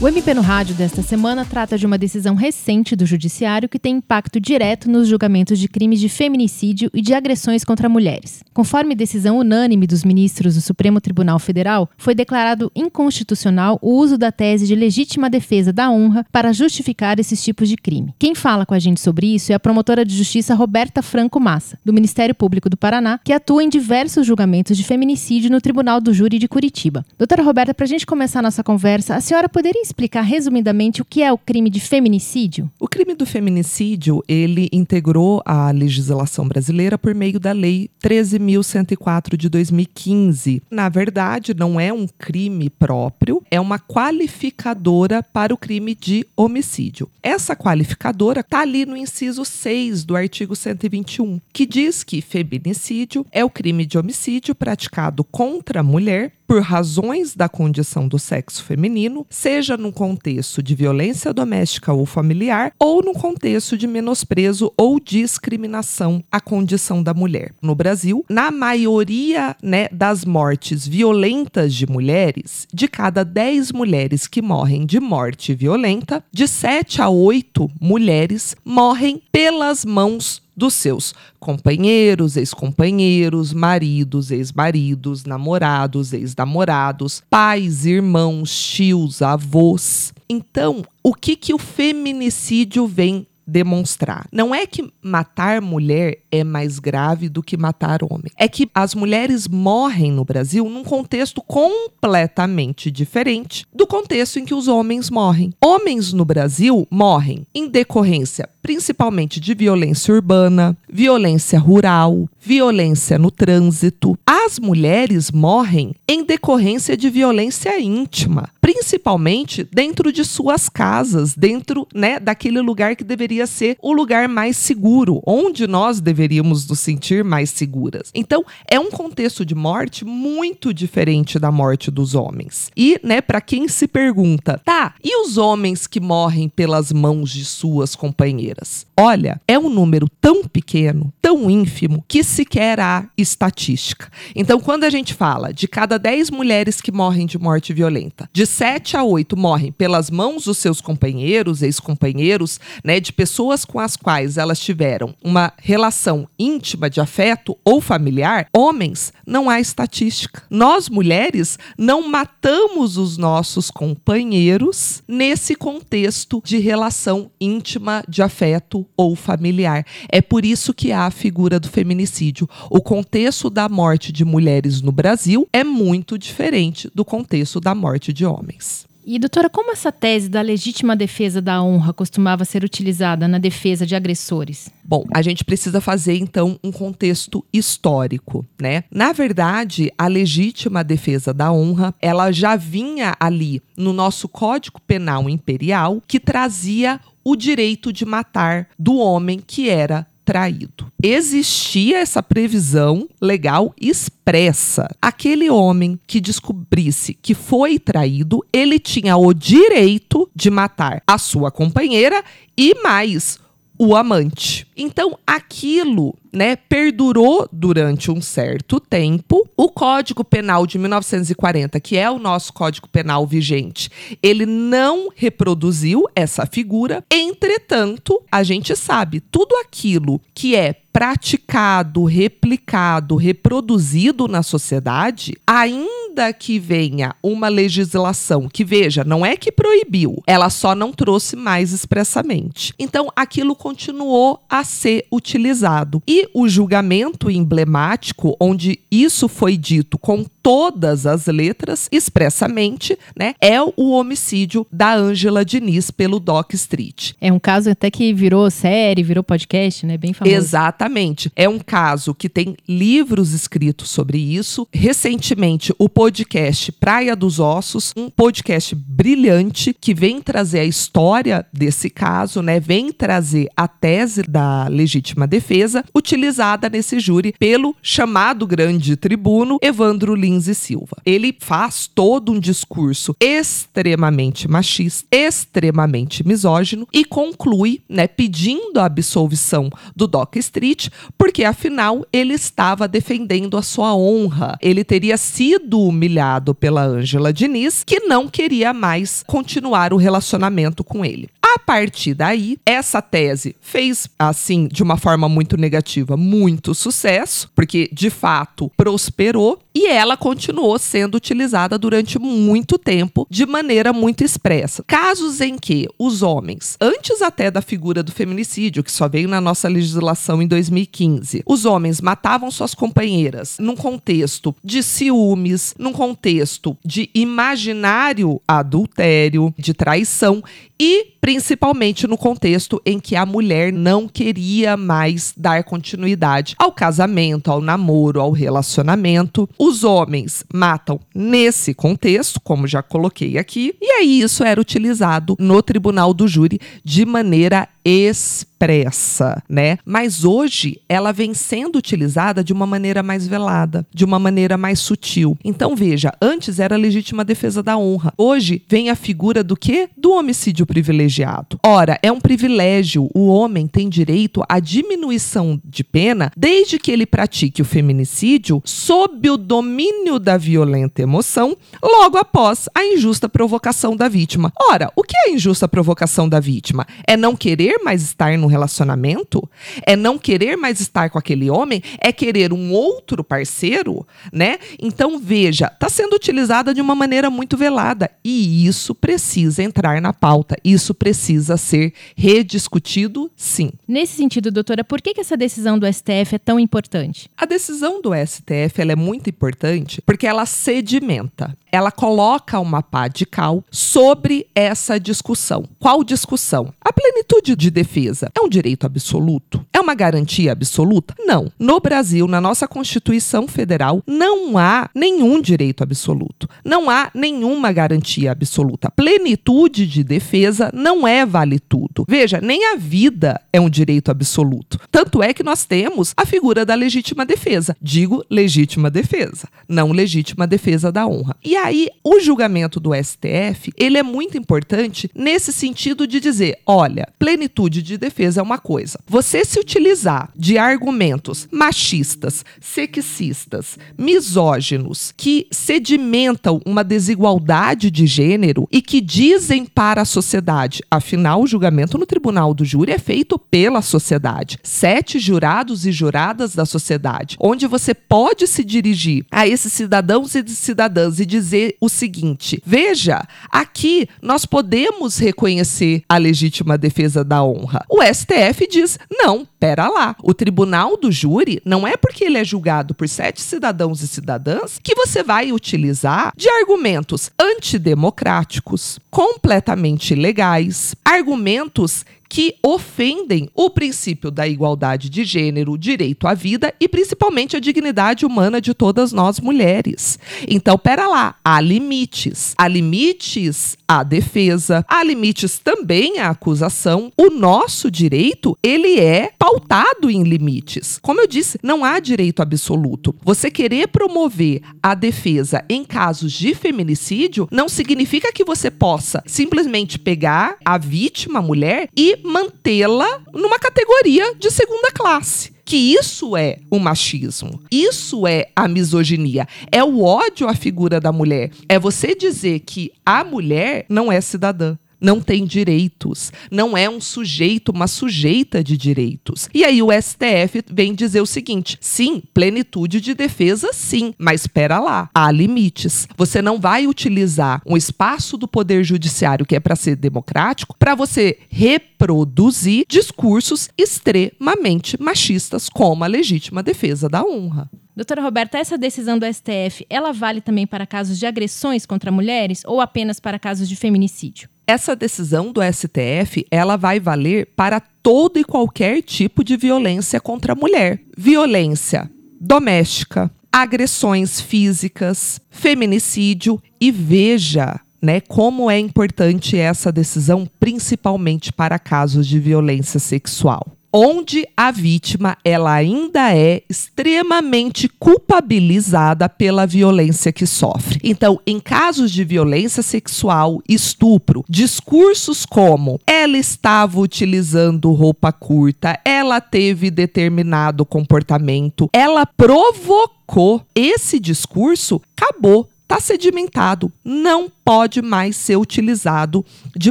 O MP no Rádio desta semana trata de uma decisão recente do Judiciário que tem impacto direto nos julgamentos de crimes de feminicídio e de agressões contra mulheres. Conforme decisão unânime dos ministros do Supremo Tribunal Federal, foi declarado inconstitucional o uso da tese de legítima defesa da honra para justificar esses tipos de crime. Quem fala com a gente sobre isso é a promotora de justiça Roberta Franco Massa, do Ministério Público do Paraná, que atua em diversos julgamentos de feminicídio no Tribunal do Júri de Curitiba. Doutora Roberta, para a gente começar a nossa conversa, a senhora poderia explicar resumidamente o que é o crime de feminicídio? O crime do feminicídio, ele integrou a legislação brasileira por meio da lei 13104 de 2015. Na verdade, não é um crime próprio, é uma qualificadora para o crime de homicídio. Essa qualificadora está ali no inciso 6 do artigo 121, que diz que feminicídio é o crime de homicídio praticado contra a mulher por razões da condição do sexo feminino, seja no contexto de violência doméstica ou familiar, ou no contexto de menosprezo ou discriminação à condição da mulher. No Brasil, na maioria né, das mortes violentas de mulheres, de cada 10 mulheres que morrem de morte violenta, de 7 a 8 mulheres morrem pelas mãos dos seus companheiros, ex-companheiros, maridos, ex-maridos, namorados, ex-namorados, pais, irmãos, tios, avós. Então, o que que o feminicídio vem demonstrar. Não é que matar mulher é mais grave do que matar homem. É que as mulheres morrem no Brasil num contexto completamente diferente do contexto em que os homens morrem. Homens no Brasil morrem em decorrência principalmente de violência urbana, violência rural, violência no trânsito. As mulheres morrem em decorrência de violência íntima, principalmente dentro de suas casas, dentro, né, daquele lugar que deveria ser o lugar mais seguro, onde nós deveríamos nos sentir mais seguras. Então, é um contexto de morte muito diferente da morte dos homens. E, né, para quem se pergunta, tá, e os homens que morrem pelas mãos de suas companheiras? Olha, é um número tão pequeno, tão ínfimo, que sequer há estatística. Então, quando a gente fala de cada 10 mulheres que morrem de morte violenta, de 7 a 8 morrem pelas mãos dos seus companheiros, ex-companheiros, né, de pessoas com as quais elas tiveram uma relação íntima de afeto ou familiar, homens, não há estatística. Nós, mulheres, não matamos os nossos companheiros nesse contexto de relação íntima de afeto ou familiar. É por isso que há a figura do feminicídio. O contexto da morte de mulheres no Brasil é muito diferente do contexto da morte de homens. E, doutora, como essa tese da legítima defesa da honra costumava ser utilizada na defesa de agressores? Bom, a gente precisa fazer então um contexto histórico, né? Na verdade, a legítima defesa da honra, ela já vinha ali no nosso Código Penal Imperial, que trazia o direito de matar do homem que era traído. Existia essa previsão legal expressa. Aquele homem que descobrisse que foi traído, ele tinha o direito de matar a sua companheira e mais o amante. Então, aquilo, né, perdurou durante um certo tempo. O Código Penal de 1940, que é o nosso Código Penal vigente, ele não reproduziu essa figura. Entretanto, a gente sabe tudo aquilo que é praticado, replicado, reproduzido na sociedade, ainda que venha uma legislação que, veja, não é que proibiu, ela só não trouxe mais expressamente. Então, aquilo continuou a ser utilizado. E o julgamento emblemático, onde isso foi dito com todas as letras, expressamente, né, é o homicídio da Ângela Diniz pelo Doc Street. É um caso até que virou série, virou podcast, né, bem famoso. Exatamente. É um caso que tem livros escritos sobre isso. Recentemente, o podcast Praia dos Ossos, um podcast brilhante que vem trazer a história desse caso, né, vem trazer a tese da legítima defesa utilizada nesse júri pelo chamado grande tribuno Evandro Lins Lins e Silva. Ele faz todo um discurso extremamente machista, extremamente misógino e conclui, né, pedindo a absolvição do Doc Street, porque afinal ele estava defendendo a sua honra. Ele teria sido humilhado pela Ângela Diniz, que não queria mais continuar o relacionamento com ele. A partir daí, essa tese fez, assim, de uma forma muito negativa, muito sucesso, porque de fato prosperou e ela continuou sendo utilizada durante muito tempo de maneira muito expressa. Casos em que os homens, antes até da figura do feminicídio, que só veio na nossa legislação em 2015, os homens matavam suas companheiras num contexto de ciúmes, num contexto de imaginário adultério, de traição e principalmente no contexto em que a mulher não queria mais dar continuidade ao casamento, ao namoro, ao relacionamento. Os homens matam nesse contexto, como já coloquei aqui, e aí isso era utilizado no tribunal do júri de maneira expressa, né? Mas hoje ela vem sendo utilizada de uma maneira mais velada, de uma maneira mais sutil. Então veja, antes era legítima defesa da honra. Hoje vem a figura do que? Do homicídio privilegiado. Ora, é um privilégio. O homem tem direito à diminuição de pena desde que ele pratique o feminicídio sob o domínio da violenta emoção, logo após a injusta provocação da vítima. Ora, o que é a injusta provocação da vítima? É não querer querer mais estar no relacionamento, é não querer mais estar com aquele homem, é querer um outro parceiro, né? Então veja, está sendo utilizada de uma maneira muito velada e isso precisa entrar na pauta, isso precisa ser rediscutido, sim. Nesse sentido, doutora, por que, que essa decisão do STF é tão importante? A decisão do STF é muito importante porque ela sedimenta ela coloca uma pá de cal sobre essa discussão. Qual discussão? A plenitude de defesa é um direito absoluto? Uma garantia absoluta? Não. No Brasil, na nossa Constituição Federal, não há nenhum direito absoluto. Não há nenhuma garantia absoluta. Plenitude de defesa não é vale tudo. Veja, nem a vida é um direito absoluto. Tanto é que nós temos a figura da legítima defesa. Digo legítima defesa, não legítima defesa da honra. E aí, o julgamento do STF, ele é muito importante nesse sentido de dizer, olha, plenitude de defesa é uma coisa. Você se utilizar de argumentos machistas, sexistas, misóginos, que sedimentam uma desigualdade de gênero e que dizem para a sociedade, afinal, o julgamento no tribunal do júri é feito pela sociedade. Sete jurados e juradas da sociedade, onde você pode se dirigir a esses cidadãos e cidadãs e dizer o seguinte: veja, aqui nós podemos reconhecer a legítima defesa da honra. O STF diz: não, pera lá. O tribunal do júri não é porque ele é julgado por sete cidadãos e cidadãs que você vai utilizar de argumentos antidemocráticos, completamente ilegais, argumentos que ofendem o princípio da igualdade de gênero, direito à vida e principalmente a dignidade humana de todas nós mulheres. Então, pera lá, há limites. Há limites à defesa, há limites também à acusação. O nosso direito, ele é pautado em limites. Como eu disse, não há direito absoluto. Você querer promover a defesa em casos de feminicídio não significa que você possa simplesmente pegar a vítima, a mulher, e mantê-la numa categoria de segunda classe que isso é o machismo, isso é a misoginia, é o ódio à figura da mulher. É você dizer que a mulher não é cidadã não tem direitos, não é um sujeito, uma sujeita de direitos. E aí o STF vem dizer o seguinte: sim, plenitude de defesa, sim, mas espera lá, há limites. Você não vai utilizar um espaço do poder judiciário que é para ser democrático para você reproduzir discursos extremamente machistas, como a legítima defesa da honra. Doutora Roberta, essa decisão do STF, ela vale também para casos de agressões contra mulheres ou apenas para casos de feminicídio? Essa decisão do STF, ela vai valer para todo e qualquer tipo de violência contra a mulher. Violência doméstica, agressões físicas, feminicídio e veja, né, como é importante essa decisão principalmente para casos de violência sexual. Onde a vítima ela ainda é extremamente culpabilizada pela violência que sofre. Então, em casos de violência sexual, estupro, discursos como ela estava utilizando roupa curta, ela teve determinado comportamento, ela provocou esse discurso, acabou está sedimentado, não pode mais ser utilizado de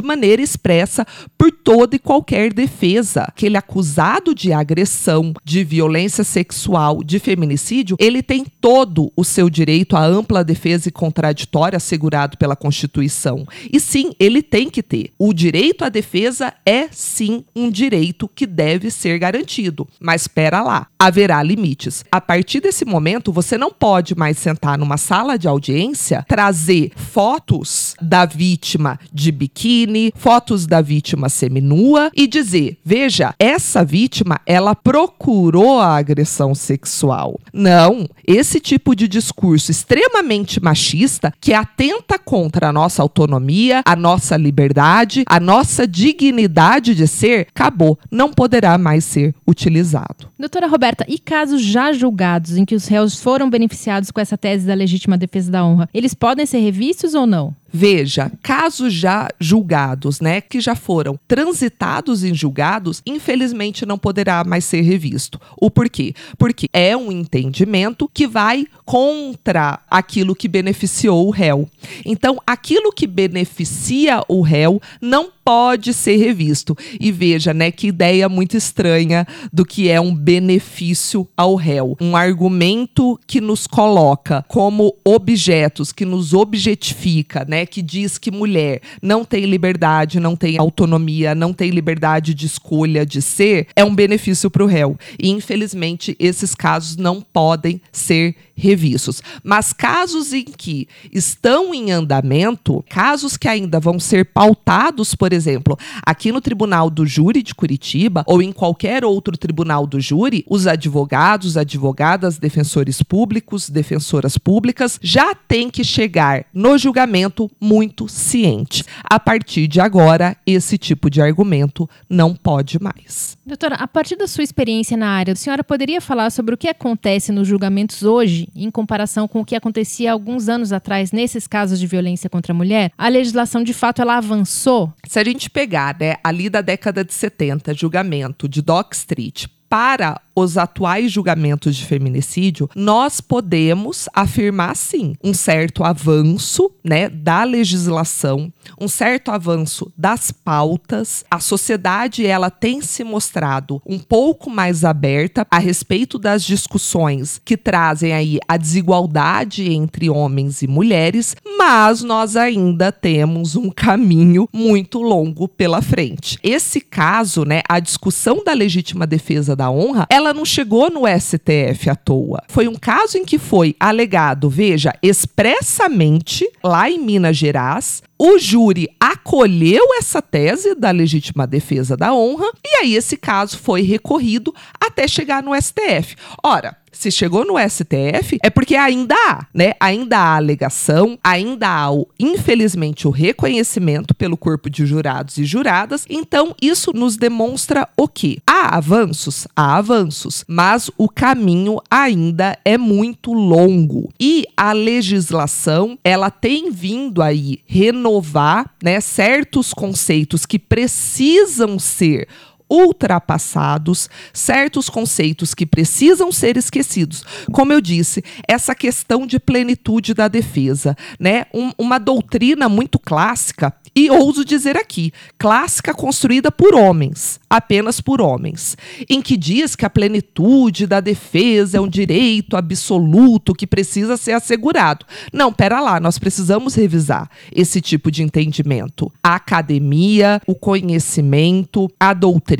maneira expressa por toda e qualquer defesa. Aquele acusado de agressão, de violência sexual, de feminicídio, ele tem todo o seu direito à ampla defesa e contraditória assegurado pela Constituição. E sim, ele tem que ter. O direito à defesa é sim um direito que deve ser garantido. Mas espera lá, haverá limites. A partir desse momento, você não pode mais sentar numa sala de audiência, trazer fotos da vítima de biquíni, fotos da vítima seminua e dizer: "Veja, essa vítima, ela procurou a agressão sexual". Não, esse tipo de discurso extremamente machista que atenta contra a nossa autonomia, a nossa liberdade, a nossa dignidade de ser, acabou, não poderá mais ser utilizado. Doutora Roberta, e casos já julgados em que os réus foram beneficiados com essa tese da legítima defesa da honra, eles podem ser revistos ou não? Veja, casos já julgados, né, que já foram transitados em julgados, infelizmente não poderá mais ser revisto. O porquê? Porque é um entendimento que vai contra aquilo que beneficiou o réu. Então, aquilo que beneficia o réu não pode ser revisto. E veja, né, que ideia muito estranha do que é um benefício ao réu. Um argumento que nos coloca como objetos, que nos objetifica, né, que diz que mulher não tem liberdade, não tem autonomia, não tem liberdade de escolha de ser, é um benefício para o réu. E infelizmente esses casos não podem ser revistos. Mas casos em que estão em andamento, casos que ainda vão ser pautados, por exemplo, aqui no Tribunal do Júri de Curitiba ou em qualquer outro tribunal do júri, os advogados, advogadas, defensores públicos, defensoras públicas já têm que chegar no julgamento muito ciente. A partir de agora, esse tipo de argumento não pode mais. Doutora, a partir da sua experiência na área, a senhora poderia falar sobre o que acontece nos julgamentos hoje, em comparação com o que acontecia alguns anos atrás nesses casos de violência contra a mulher? A legislação, de fato, ela avançou? Se a gente pegar, né, ali da década de 70, julgamento de Dock Street para os atuais julgamentos de feminicídio, nós podemos afirmar sim um certo avanço, né, da legislação, um certo avanço das pautas. A sociedade ela tem se mostrado um pouco mais aberta a respeito das discussões que trazem aí a desigualdade entre homens e mulheres, mas nós ainda temos um caminho muito longo pela frente. Esse caso, né, a discussão da legítima defesa da honra, ela ela não chegou no STF à toa. Foi um caso em que foi alegado, veja, expressamente lá em Minas Gerais, o júri acolheu essa tese da legítima defesa da honra e aí esse caso foi recorrido até chegar no STF. Ora, se chegou no STF, é porque ainda há, né? Ainda há alegação, ainda há, o, infelizmente, o reconhecimento pelo corpo de jurados e juradas. Então, isso nos demonstra o quê? Há avanços, há avanços, mas o caminho ainda é muito longo. E a legislação, ela tem vindo aí renovar, né, certos conceitos que precisam ser ultrapassados, certos conceitos que precisam ser esquecidos. Como eu disse, essa questão de plenitude da defesa, né? Um, uma doutrina muito clássica e ouso dizer aqui, clássica construída por homens, apenas por homens, em que diz que a plenitude da defesa é um direito absoluto que precisa ser assegurado. Não, pera lá, nós precisamos revisar esse tipo de entendimento. A academia, o conhecimento, a doutrina,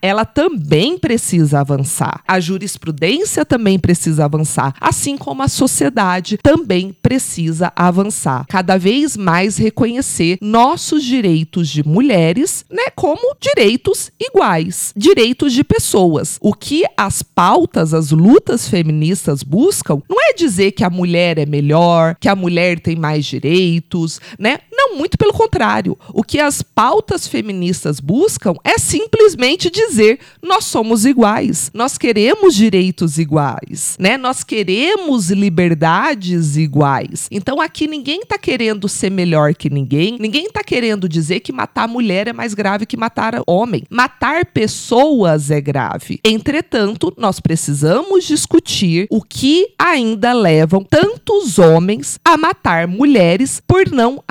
ela também precisa avançar. A jurisprudência também precisa avançar, assim como a sociedade também precisa avançar. Cada vez mais reconhecer nossos direitos de mulheres, né, como direitos iguais, direitos de pessoas. O que as pautas, as lutas feministas buscam não é dizer que a mulher é melhor, que a mulher tem mais direitos, né? Não muito pelo contrário. O que as pautas feministas buscam é simplesmente dizer: nós somos iguais, nós queremos direitos iguais, né? Nós queremos liberdades iguais. Então aqui ninguém está querendo ser melhor que ninguém, ninguém está querendo dizer que matar mulher é mais grave que matar homem. Matar pessoas é grave. Entretanto, nós precisamos discutir o que ainda levam tantos homens a matar mulheres por não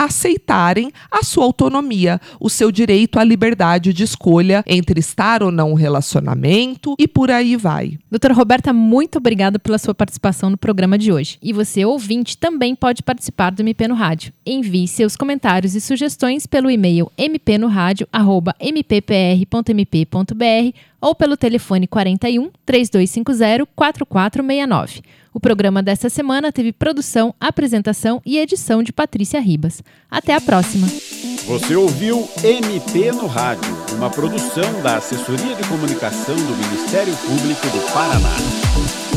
a sua autonomia, o seu direito à liberdade de escolha entre estar ou não um relacionamento e por aí vai. Doutora Roberta, muito obrigada pela sua participação no programa de hoje. E você, ouvinte, também pode participar do MP no Rádio. Envie seus comentários e sugestões pelo e-mail mpnoradio.mppr.mp.br ou pelo telefone 41 3250 4469. O programa desta semana teve produção, apresentação e edição de Patrícia Ribas. Até a próxima. Você ouviu MP no Rádio, uma produção da Assessoria de Comunicação do Ministério Público do Paraná.